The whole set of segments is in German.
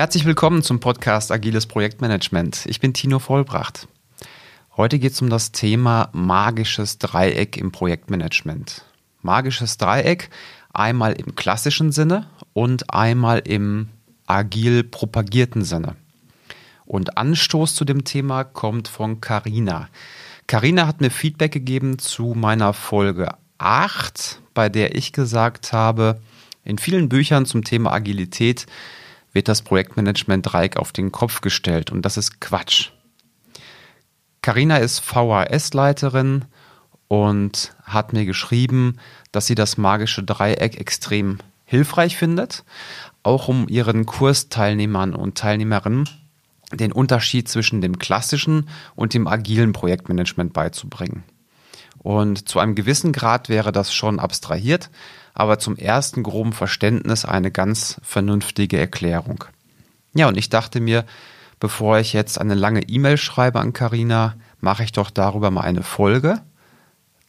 Herzlich willkommen zum Podcast Agiles Projektmanagement. Ich bin Tino Vollbracht. Heute geht es um das Thema magisches Dreieck im Projektmanagement. Magisches Dreieck einmal im klassischen Sinne und einmal im agil propagierten Sinne. Und Anstoß zu dem Thema kommt von Carina. Carina hat mir Feedback gegeben zu meiner Folge 8, bei der ich gesagt habe, in vielen Büchern zum Thema Agilität wird das Projektmanagement-Dreieck auf den Kopf gestellt und das ist Quatsch. Carina ist VHS-Leiterin und hat mir geschrieben, dass sie das magische Dreieck extrem hilfreich findet, auch um ihren Kursteilnehmern und Teilnehmerinnen den Unterschied zwischen dem klassischen und dem agilen Projektmanagement beizubringen. Und zu einem gewissen Grad wäre das schon abstrahiert, aber zum ersten groben Verständnis eine ganz vernünftige Erklärung. Ja, und ich dachte mir, bevor ich jetzt eine lange E-Mail schreibe an Karina, mache ich doch darüber mal eine Folge.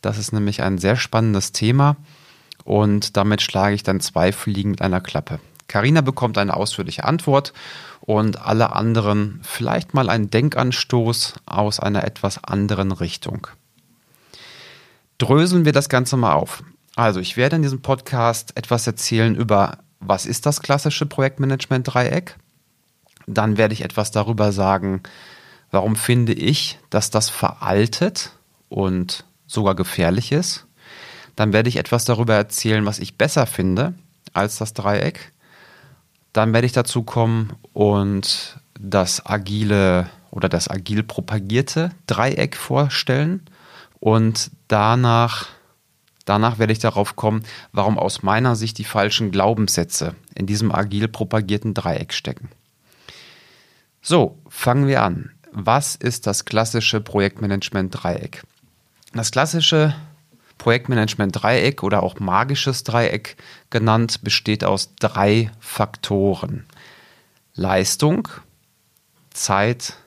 Das ist nämlich ein sehr spannendes Thema und damit schlage ich dann zwei Fliegen mit einer Klappe. Karina bekommt eine ausführliche Antwort und alle anderen vielleicht mal einen Denkanstoß aus einer etwas anderen Richtung. Dröseln wir das Ganze mal auf. Also, ich werde in diesem Podcast etwas erzählen über, was ist das klassische Projektmanagement-Dreieck? Dann werde ich etwas darüber sagen, warum finde ich, dass das veraltet und sogar gefährlich ist. Dann werde ich etwas darüber erzählen, was ich besser finde als das Dreieck. Dann werde ich dazu kommen und das agile oder das agil propagierte Dreieck vorstellen. Und danach Danach werde ich darauf kommen, warum aus meiner Sicht die falschen Glaubenssätze in diesem agil propagierten Dreieck stecken. So, fangen wir an. Was ist das klassische Projektmanagement-Dreieck? Das klassische Projektmanagement-Dreieck oder auch magisches Dreieck genannt besteht aus drei Faktoren. Leistung, Zeit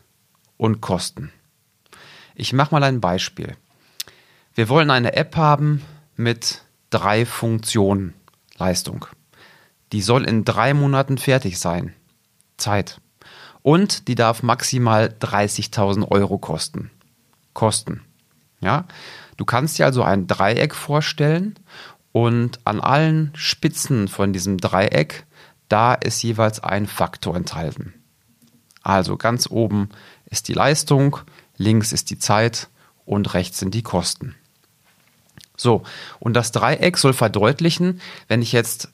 und Kosten. Ich mache mal ein Beispiel. Wir wollen eine App haben, mit drei Funktionen Leistung. Die soll in drei Monaten fertig sein. Zeit. Und die darf maximal 30.000 Euro kosten. Kosten. Ja? Du kannst dir also ein Dreieck vorstellen und an allen Spitzen von diesem Dreieck, da ist jeweils ein Faktor enthalten. Also ganz oben ist die Leistung, links ist die Zeit und rechts sind die Kosten. So, und das Dreieck soll verdeutlichen, wenn ich jetzt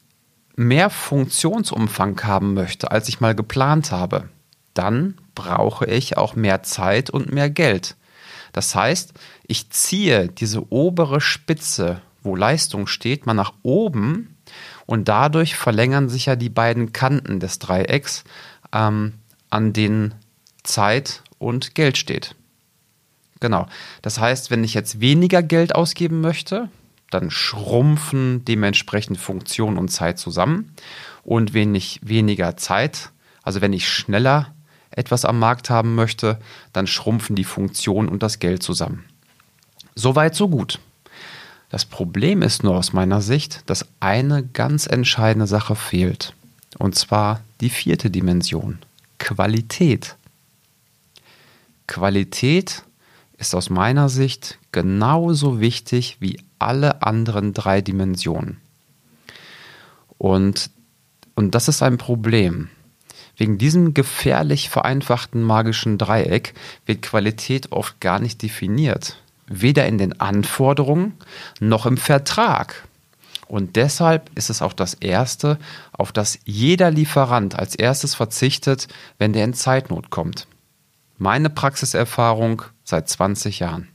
mehr Funktionsumfang haben möchte, als ich mal geplant habe, dann brauche ich auch mehr Zeit und mehr Geld. Das heißt, ich ziehe diese obere Spitze, wo Leistung steht, mal nach oben und dadurch verlängern sich ja die beiden Kanten des Dreiecks, ähm, an denen Zeit und Geld steht. Genau. Das heißt, wenn ich jetzt weniger Geld ausgeben möchte, dann schrumpfen dementsprechend Funktion und Zeit zusammen. Und wenn ich weniger Zeit, also wenn ich schneller etwas am Markt haben möchte, dann schrumpfen die Funktion und das Geld zusammen. Soweit, so gut. Das Problem ist nur aus meiner Sicht, dass eine ganz entscheidende Sache fehlt. Und zwar die vierte Dimension. Qualität. Qualität ist aus meiner Sicht genauso wichtig wie alle anderen drei Dimensionen. Und, und das ist ein Problem. Wegen diesem gefährlich vereinfachten magischen Dreieck wird Qualität oft gar nicht definiert. Weder in den Anforderungen noch im Vertrag. Und deshalb ist es auch das Erste, auf das jeder Lieferant als erstes verzichtet, wenn der in Zeitnot kommt. Meine Praxiserfahrung seit 20 Jahren.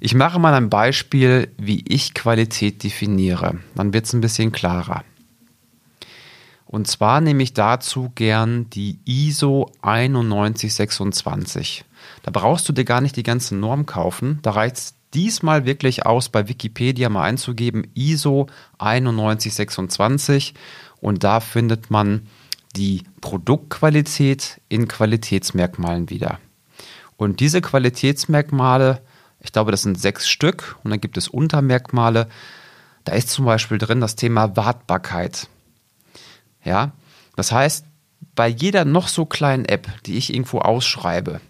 Ich mache mal ein Beispiel, wie ich Qualität definiere. Dann wird es ein bisschen klarer. Und zwar nehme ich dazu gern die ISO 9126. Da brauchst du dir gar nicht die ganze Norm kaufen. Da reicht es diesmal wirklich aus, bei Wikipedia mal einzugeben ISO 9126 und da findet man die Produktqualität in Qualitätsmerkmalen wieder. Und diese Qualitätsmerkmale, ich glaube, das sind sechs Stück und dann gibt es Untermerkmale. Da ist zum Beispiel drin das Thema Wartbarkeit. Ja, Das heißt, bei jeder noch so kleinen App, die ich irgendwo ausschreibe,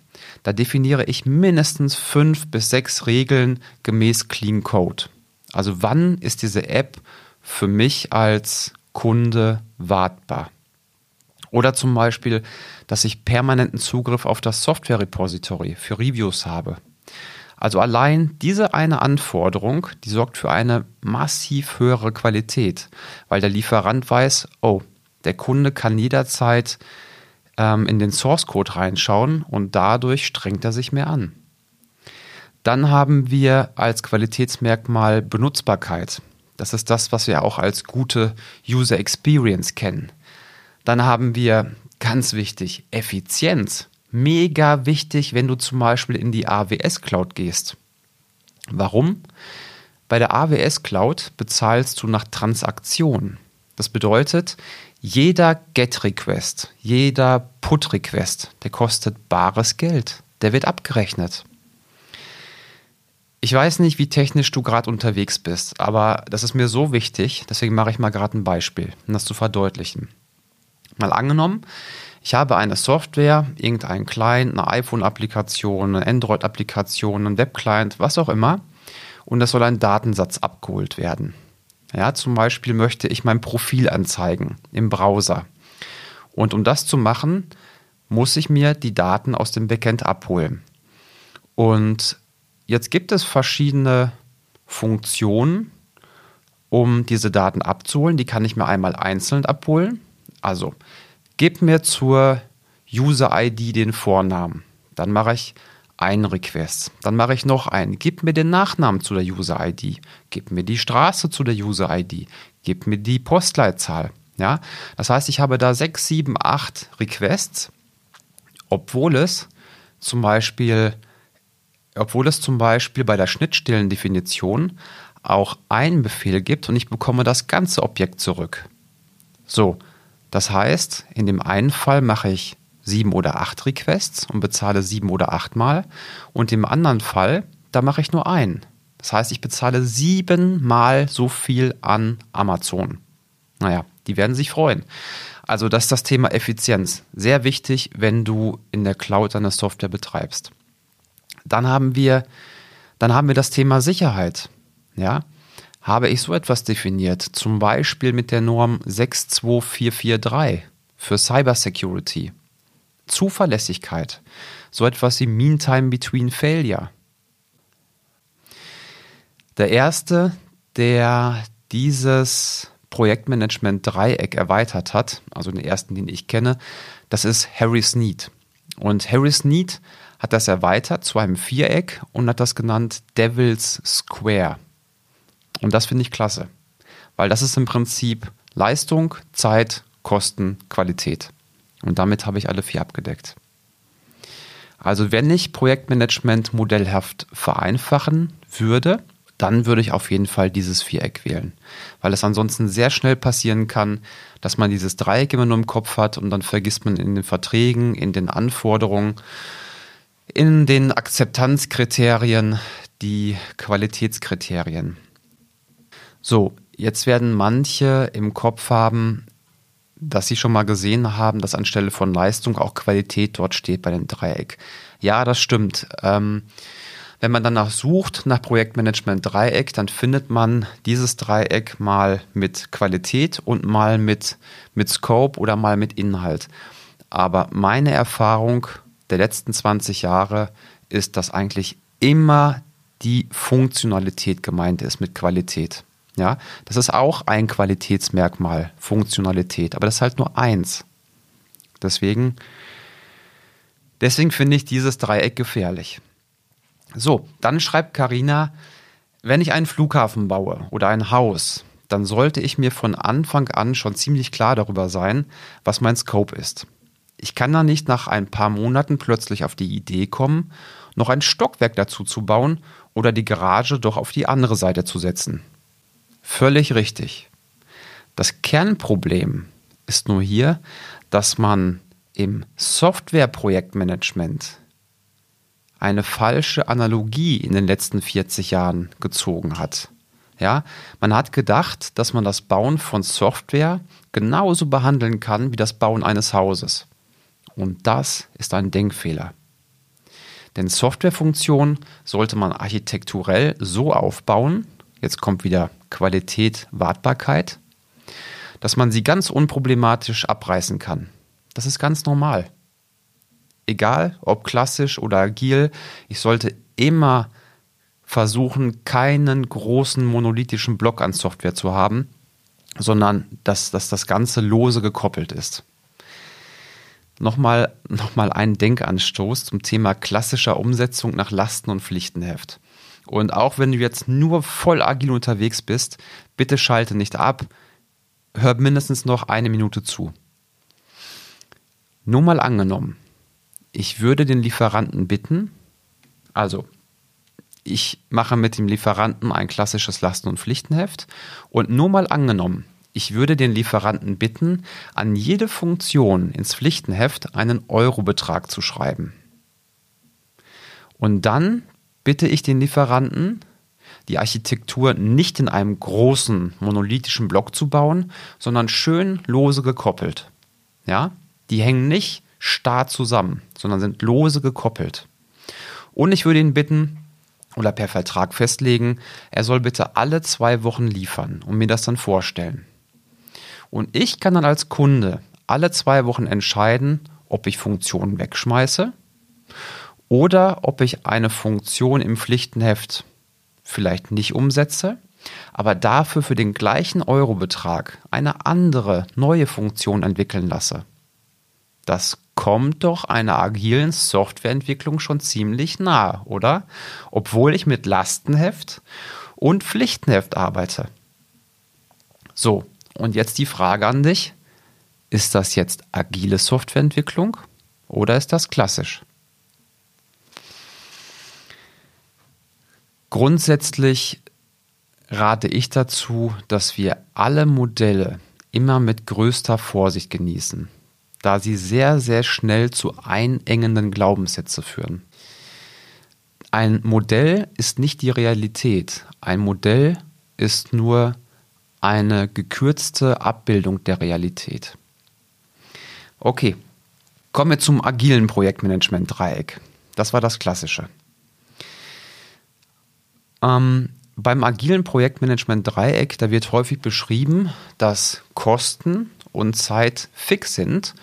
da definiere ich mindestens fünf bis sechs Regeln gemäß Clean Code. Also wann ist diese App für mich als Kunde wartbar? Oder zum Beispiel, dass ich permanenten Zugriff auf das Software-Repository für Reviews habe. Also allein diese eine Anforderung, die sorgt für eine massiv höhere Qualität, weil der Lieferant weiß, oh, der Kunde kann jederzeit ähm, in den Source Code reinschauen und dadurch strengt er sich mehr an. Dann haben wir als Qualitätsmerkmal Benutzbarkeit. Das ist das, was wir auch als gute User Experience kennen. Dann haben wir ganz wichtig Effizienz mega wichtig, wenn du zum Beispiel in die AWS Cloud gehst. Warum? Bei der AWS Cloud bezahlst du nach Transaktion. Das bedeutet, jeder GET-Request, jeder Put-Request, der kostet bares Geld. Der wird abgerechnet. Ich weiß nicht, wie technisch du gerade unterwegs bist, aber das ist mir so wichtig, deswegen mache ich mal gerade ein Beispiel, um das zu verdeutlichen. Mal angenommen, ich habe eine Software, irgendein Client, eine iPhone-Applikation, eine Android-Applikation, ein Web-Client, was auch immer. Und es soll ein Datensatz abgeholt werden. Ja, zum Beispiel möchte ich mein Profil anzeigen im Browser. Und um das zu machen, muss ich mir die Daten aus dem Backend abholen. Und jetzt gibt es verschiedene Funktionen, um diese Daten abzuholen. Die kann ich mir einmal einzeln abholen. Also Gib mir zur User-ID den Vornamen. Dann mache ich einen Request. Dann mache ich noch einen. Gib mir den Nachnamen zu der User-ID. Gib mir die Straße zu der User-ID. Gib mir die Postleitzahl. Ja? Das heißt, ich habe da sechs, sieben, acht Requests, obwohl es zum Beispiel, obwohl es zum Beispiel bei der Schnittstellendefinition auch einen Befehl gibt und ich bekomme das ganze Objekt zurück. So, das heißt, in dem einen Fall mache ich sieben oder acht Requests und bezahle sieben oder acht Mal. Und im anderen Fall, da mache ich nur einen. Das heißt, ich bezahle siebenmal so viel an Amazon. Naja, die werden sich freuen. Also das ist das Thema Effizienz. Sehr wichtig, wenn du in der Cloud deine Software betreibst. Dann haben wir, dann haben wir das Thema Sicherheit. Ja, habe ich so etwas definiert, zum Beispiel mit der Norm 62443 für Cybersecurity. Zuverlässigkeit, so etwas wie Meantime Between Failure. Der erste, der dieses Projektmanagement-Dreieck erweitert hat, also den ersten, den ich kenne, das ist Harry Sneed. Und Harry Sneed hat das erweitert zu einem Viereck und hat das genannt Devil's Square. Und das finde ich klasse, weil das ist im Prinzip Leistung, Zeit, Kosten, Qualität. Und damit habe ich alle vier abgedeckt. Also wenn ich Projektmanagement modellhaft vereinfachen würde, dann würde ich auf jeden Fall dieses Viereck wählen, weil es ansonsten sehr schnell passieren kann, dass man dieses Dreieck immer nur im Kopf hat und dann vergisst man in den Verträgen, in den Anforderungen, in den Akzeptanzkriterien die Qualitätskriterien. So, jetzt werden manche im Kopf haben, dass sie schon mal gesehen haben, dass anstelle von Leistung auch Qualität dort steht bei dem Dreieck. Ja, das stimmt. Ähm, wenn man danach sucht, nach Projektmanagement Dreieck, dann findet man dieses Dreieck mal mit Qualität und mal mit, mit Scope oder mal mit Inhalt. Aber meine Erfahrung der letzten 20 Jahre ist, dass eigentlich immer die Funktionalität gemeint ist mit Qualität. Ja, das ist auch ein Qualitätsmerkmal, Funktionalität, aber das ist halt nur eins. Deswegen, deswegen finde ich dieses Dreieck gefährlich. So, dann schreibt Karina, wenn ich einen Flughafen baue oder ein Haus, dann sollte ich mir von Anfang an schon ziemlich klar darüber sein, was mein Scope ist. Ich kann da nicht nach ein paar Monaten plötzlich auf die Idee kommen, noch ein Stockwerk dazu zu bauen oder die Garage doch auf die andere Seite zu setzen. Völlig richtig. Das Kernproblem ist nur hier, dass man im Softwareprojektmanagement eine falsche Analogie in den letzten 40 Jahren gezogen hat. Ja, man hat gedacht, dass man das Bauen von Software genauso behandeln kann wie das Bauen eines Hauses. Und das ist ein Denkfehler. Denn Softwarefunktionen sollte man architekturell so aufbauen, jetzt kommt wieder Qualität, Wartbarkeit, dass man sie ganz unproblematisch abreißen kann. Das ist ganz normal. Egal, ob klassisch oder agil, ich sollte immer versuchen, keinen großen monolithischen Block an Software zu haben, sondern dass, dass das Ganze lose gekoppelt ist. Nochmal, nochmal ein Denkanstoß zum Thema klassischer Umsetzung nach Lasten- und Pflichtenheft. Und auch wenn du jetzt nur voll agil unterwegs bist, bitte schalte nicht ab, hör mindestens noch eine Minute zu. Nur mal angenommen, ich würde den Lieferanten bitten, also ich mache mit dem Lieferanten ein klassisches Lasten- und Pflichtenheft und nur mal angenommen, ich würde den Lieferanten bitten, an jede Funktion ins Pflichtenheft einen Eurobetrag zu schreiben. Und dann bitte ich den Lieferanten, die Architektur nicht in einem großen monolithischen Block zu bauen, sondern schön lose gekoppelt. Ja, die hängen nicht starr zusammen, sondern sind lose gekoppelt. Und ich würde ihn bitten, oder per Vertrag festlegen, er soll bitte alle zwei Wochen liefern und mir das dann vorstellen. Und ich kann dann als Kunde alle zwei Wochen entscheiden, ob ich Funktionen wegschmeiße oder ob ich eine Funktion im Pflichtenheft vielleicht nicht umsetze, aber dafür für den gleichen Eurobetrag eine andere, neue Funktion entwickeln lasse. Das kommt doch einer agilen Softwareentwicklung schon ziemlich nah, oder? Obwohl ich mit Lastenheft und Pflichtenheft arbeite. So, und jetzt die Frage an dich. Ist das jetzt agile Softwareentwicklung oder ist das klassisch? Grundsätzlich rate ich dazu, dass wir alle Modelle immer mit größter Vorsicht genießen da sie sehr, sehr schnell zu einengenden Glaubenssätze führen. Ein Modell ist nicht die Realität. Ein Modell ist nur eine gekürzte Abbildung der Realität. Okay, kommen wir zum agilen Projektmanagement-Dreieck. Das war das Klassische. Ähm, beim agilen Projektmanagement-Dreieck, da wird häufig beschrieben, dass Kosten und Zeit fix sind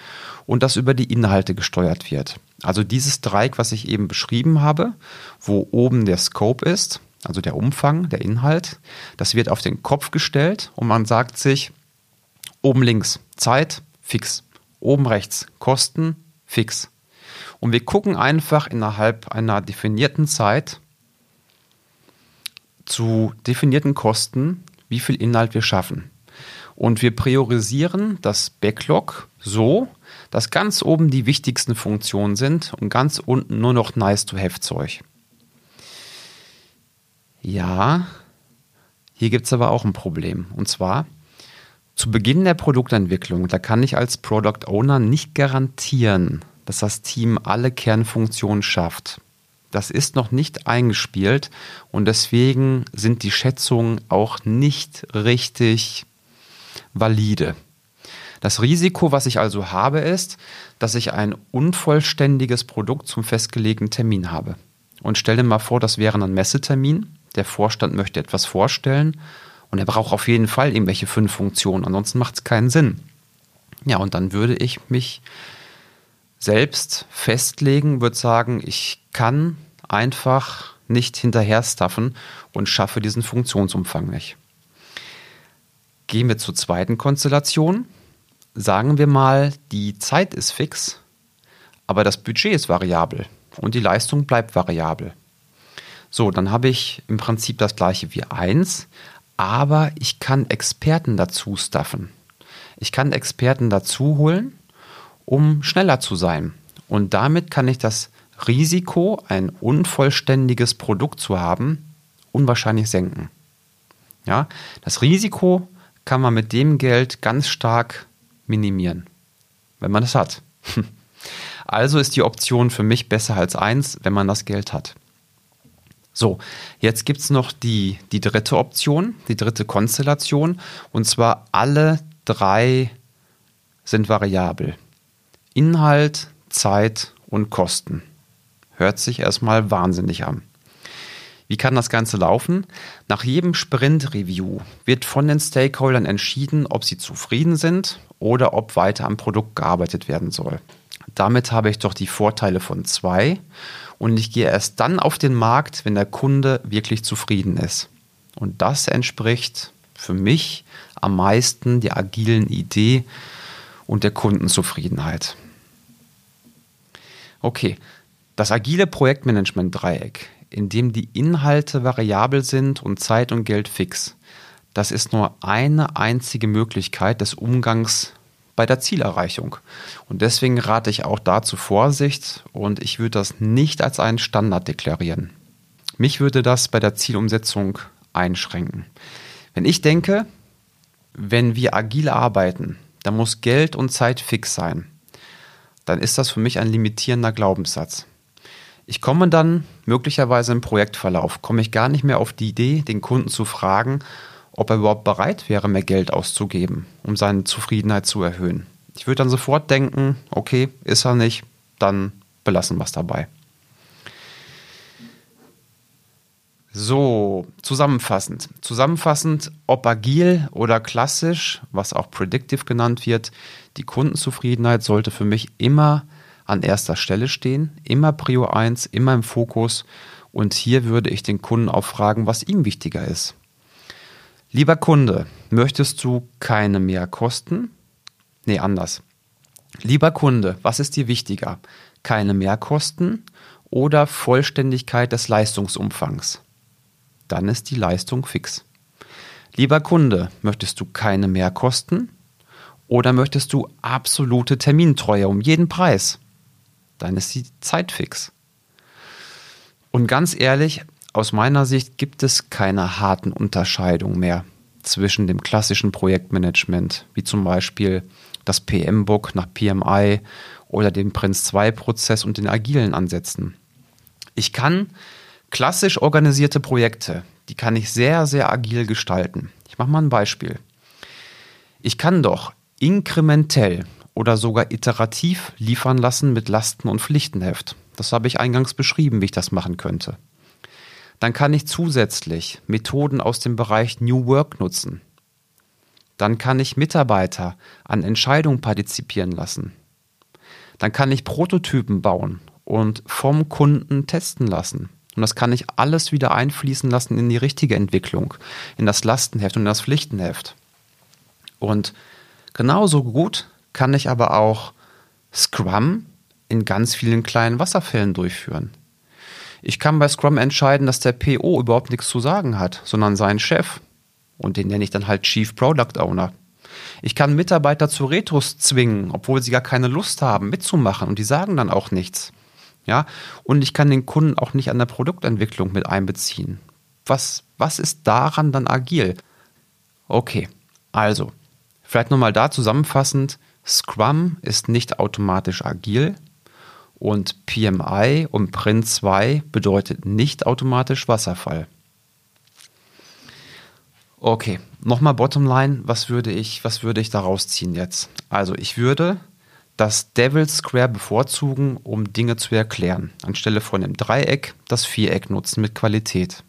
und das über die Inhalte gesteuert wird. Also dieses Dreieck, was ich eben beschrieben habe, wo oben der Scope ist, also der Umfang, der Inhalt, das wird auf den Kopf gestellt und man sagt sich, oben links Zeit fix, oben rechts Kosten fix. Und wir gucken einfach innerhalb einer definierten Zeit zu definierten Kosten, wie viel Inhalt wir schaffen. Und wir priorisieren das Backlog so, dass ganz oben die wichtigsten Funktionen sind und ganz unten nur noch Nice-to-Have-Zeug. Ja, hier gibt es aber auch ein Problem. Und zwar, zu Beginn der Produktentwicklung, da kann ich als Product Owner nicht garantieren, dass das Team alle Kernfunktionen schafft. Das ist noch nicht eingespielt und deswegen sind die Schätzungen auch nicht richtig valide. Das Risiko, was ich also habe, ist, dass ich ein unvollständiges Produkt zum festgelegten Termin habe. Und stell dir mal vor, das wäre ein Messetermin. Der Vorstand möchte etwas vorstellen und er braucht auf jeden Fall irgendwelche fünf Funktionen, ansonsten macht es keinen Sinn. Ja, und dann würde ich mich selbst festlegen, würde sagen, ich kann einfach nicht hinterher staffen und schaffe diesen Funktionsumfang nicht. Gehen wir zur zweiten Konstellation. Sagen wir mal, die Zeit ist fix, aber das Budget ist variabel und die Leistung bleibt variabel. So, dann habe ich im Prinzip das gleiche wie 1, aber ich kann Experten dazu staffen. Ich kann Experten dazu holen, um schneller zu sein. Und damit kann ich das Risiko, ein unvollständiges Produkt zu haben, unwahrscheinlich senken. Ja, das Risiko kann man mit dem Geld ganz stark minimieren, wenn man es hat. Also ist die Option für mich besser als eins, wenn man das Geld hat. So, jetzt gibt es noch die, die dritte Option, die dritte Konstellation. Und zwar alle drei sind variabel. Inhalt, Zeit und Kosten. Hört sich erstmal wahnsinnig an. Wie kann das Ganze laufen? Nach jedem Sprint-Review wird von den Stakeholdern entschieden, ob sie zufrieden sind oder ob weiter am Produkt gearbeitet werden soll. Damit habe ich doch die Vorteile von zwei und ich gehe erst dann auf den Markt, wenn der Kunde wirklich zufrieden ist. Und das entspricht für mich am meisten der agilen Idee und der Kundenzufriedenheit. Okay, das agile Projektmanagement-Dreieck, in dem die Inhalte variabel sind und Zeit und Geld fix, das ist nur eine einzige Möglichkeit des Umgangs bei der Zielerreichung. Und deswegen rate ich auch dazu Vorsicht und ich würde das nicht als einen Standard deklarieren. Mich würde das bei der Zielumsetzung einschränken. Wenn ich denke, wenn wir agil arbeiten, dann muss Geld und Zeit fix sein, dann ist das für mich ein limitierender Glaubenssatz. Ich komme dann möglicherweise im Projektverlauf, komme ich gar nicht mehr auf die Idee, den Kunden zu fragen, ob er überhaupt bereit wäre, mehr Geld auszugeben, um seine Zufriedenheit zu erhöhen. Ich würde dann sofort denken, okay, ist er nicht, dann belassen wir es dabei. So, zusammenfassend. Zusammenfassend, ob agil oder klassisch, was auch predictive genannt wird, die Kundenzufriedenheit sollte für mich immer an erster Stelle stehen, immer Prio 1, immer im Fokus. Und hier würde ich den Kunden auch fragen, was ihm wichtiger ist. Lieber Kunde, möchtest du keine Mehrkosten? Nee, anders. Lieber Kunde, was ist dir wichtiger? Keine Mehrkosten oder Vollständigkeit des Leistungsumfangs? Dann ist die Leistung fix. Lieber Kunde, möchtest du keine Mehrkosten oder möchtest du absolute Termintreue um jeden Preis? Dann ist die Zeit fix. Und ganz ehrlich, aus meiner Sicht gibt es keine harten Unterscheidungen mehr zwischen dem klassischen Projektmanagement, wie zum Beispiel das PM-Book nach PMI oder dem Prince2-Prozess und den agilen Ansätzen. Ich kann klassisch organisierte Projekte, die kann ich sehr, sehr agil gestalten. Ich mache mal ein Beispiel. Ich kann doch inkrementell oder sogar iterativ liefern lassen mit Lasten- und Pflichtenheft. Das habe ich eingangs beschrieben, wie ich das machen könnte. Dann kann ich zusätzlich Methoden aus dem Bereich New Work nutzen. Dann kann ich Mitarbeiter an Entscheidungen partizipieren lassen. Dann kann ich Prototypen bauen und vom Kunden testen lassen. Und das kann ich alles wieder einfließen lassen in die richtige Entwicklung, in das Lastenheft und in das Pflichtenheft. Und genauso gut kann ich aber auch Scrum in ganz vielen kleinen Wasserfällen durchführen. Ich kann bei Scrum entscheiden, dass der PO überhaupt nichts zu sagen hat, sondern sein Chef. Und den nenne ich dann halt Chief Product Owner. Ich kann Mitarbeiter zu Retros zwingen, obwohl sie gar keine Lust haben, mitzumachen und die sagen dann auch nichts. Ja, und ich kann den Kunden auch nicht an der Produktentwicklung mit einbeziehen. Was, was ist daran dann agil? Okay, also, vielleicht nochmal da zusammenfassend, Scrum ist nicht automatisch agil, und PMI und Print 2 bedeutet nicht automatisch Wasserfall. Okay, nochmal Bottomline, was würde ich, was würde ich daraus ziehen jetzt? Also ich würde das Devil Square bevorzugen, um Dinge zu erklären, anstelle von dem Dreieck das Viereck nutzen mit Qualität.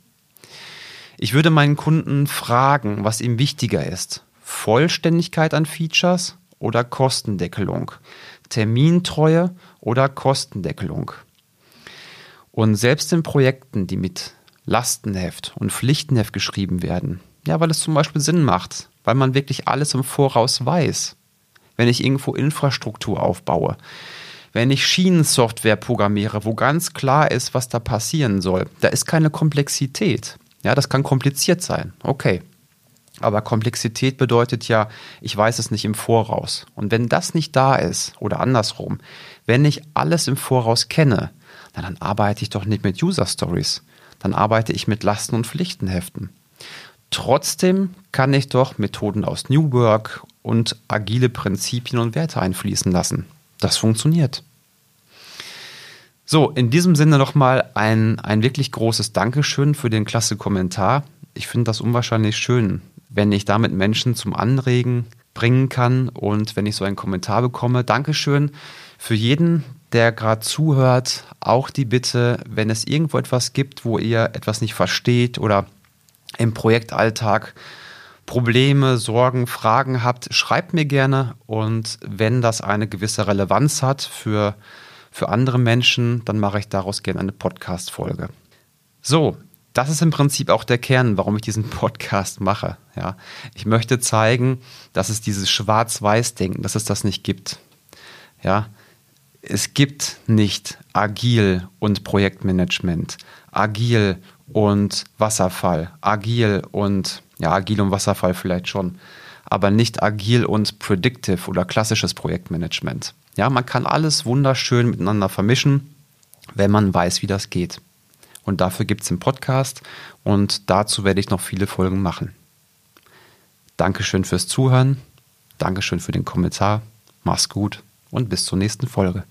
Ich würde meinen Kunden fragen, was ihm wichtiger ist. Vollständigkeit an Features oder Kostendeckelung, Termintreue oder Kostendeckelung. Und selbst in Projekten, die mit Lastenheft und Pflichtenheft geschrieben werden, ja, weil es zum Beispiel Sinn macht, weil man wirklich alles im Voraus weiß. Wenn ich irgendwo Infrastruktur aufbaue, wenn ich Schienensoftware programmiere, wo ganz klar ist, was da passieren soll, da ist keine Komplexität. Ja, das kann kompliziert sein. Okay. Aber Komplexität bedeutet ja, ich weiß es nicht im Voraus. Und wenn das nicht da ist, oder andersrum, wenn ich alles im Voraus kenne, dann arbeite ich doch nicht mit User Stories. Dann arbeite ich mit Lasten- und Pflichtenheften. Trotzdem kann ich doch Methoden aus New Work und agile Prinzipien und Werte einfließen lassen. Das funktioniert. So, in diesem Sinne nochmal ein, ein wirklich großes Dankeschön für den klasse Kommentar. Ich finde das unwahrscheinlich schön, wenn ich damit Menschen zum Anregen bringen kann und wenn ich so einen Kommentar bekomme. Dankeschön für jeden, der gerade zuhört. Auch die Bitte, wenn es irgendwo etwas gibt, wo ihr etwas nicht versteht oder im Projektalltag Probleme, Sorgen, Fragen habt, schreibt mir gerne. Und wenn das eine gewisse Relevanz hat für für andere Menschen, dann mache ich daraus gerne eine Podcast-Folge. So, das ist im Prinzip auch der Kern, warum ich diesen Podcast mache. Ja, ich möchte zeigen, dass es dieses Schwarz-Weiß-Denken, dass es das nicht gibt. Ja, es gibt nicht agil und Projektmanagement, agil und Wasserfall, agil und ja, agil und Wasserfall vielleicht schon, aber nicht agil und predictive oder klassisches Projektmanagement. Ja, man kann alles wunderschön miteinander vermischen, wenn man weiß, wie das geht. Und dafür gibt es den Podcast und dazu werde ich noch viele Folgen machen. Dankeschön fürs Zuhören, Dankeschön für den Kommentar, mach's gut und bis zur nächsten Folge.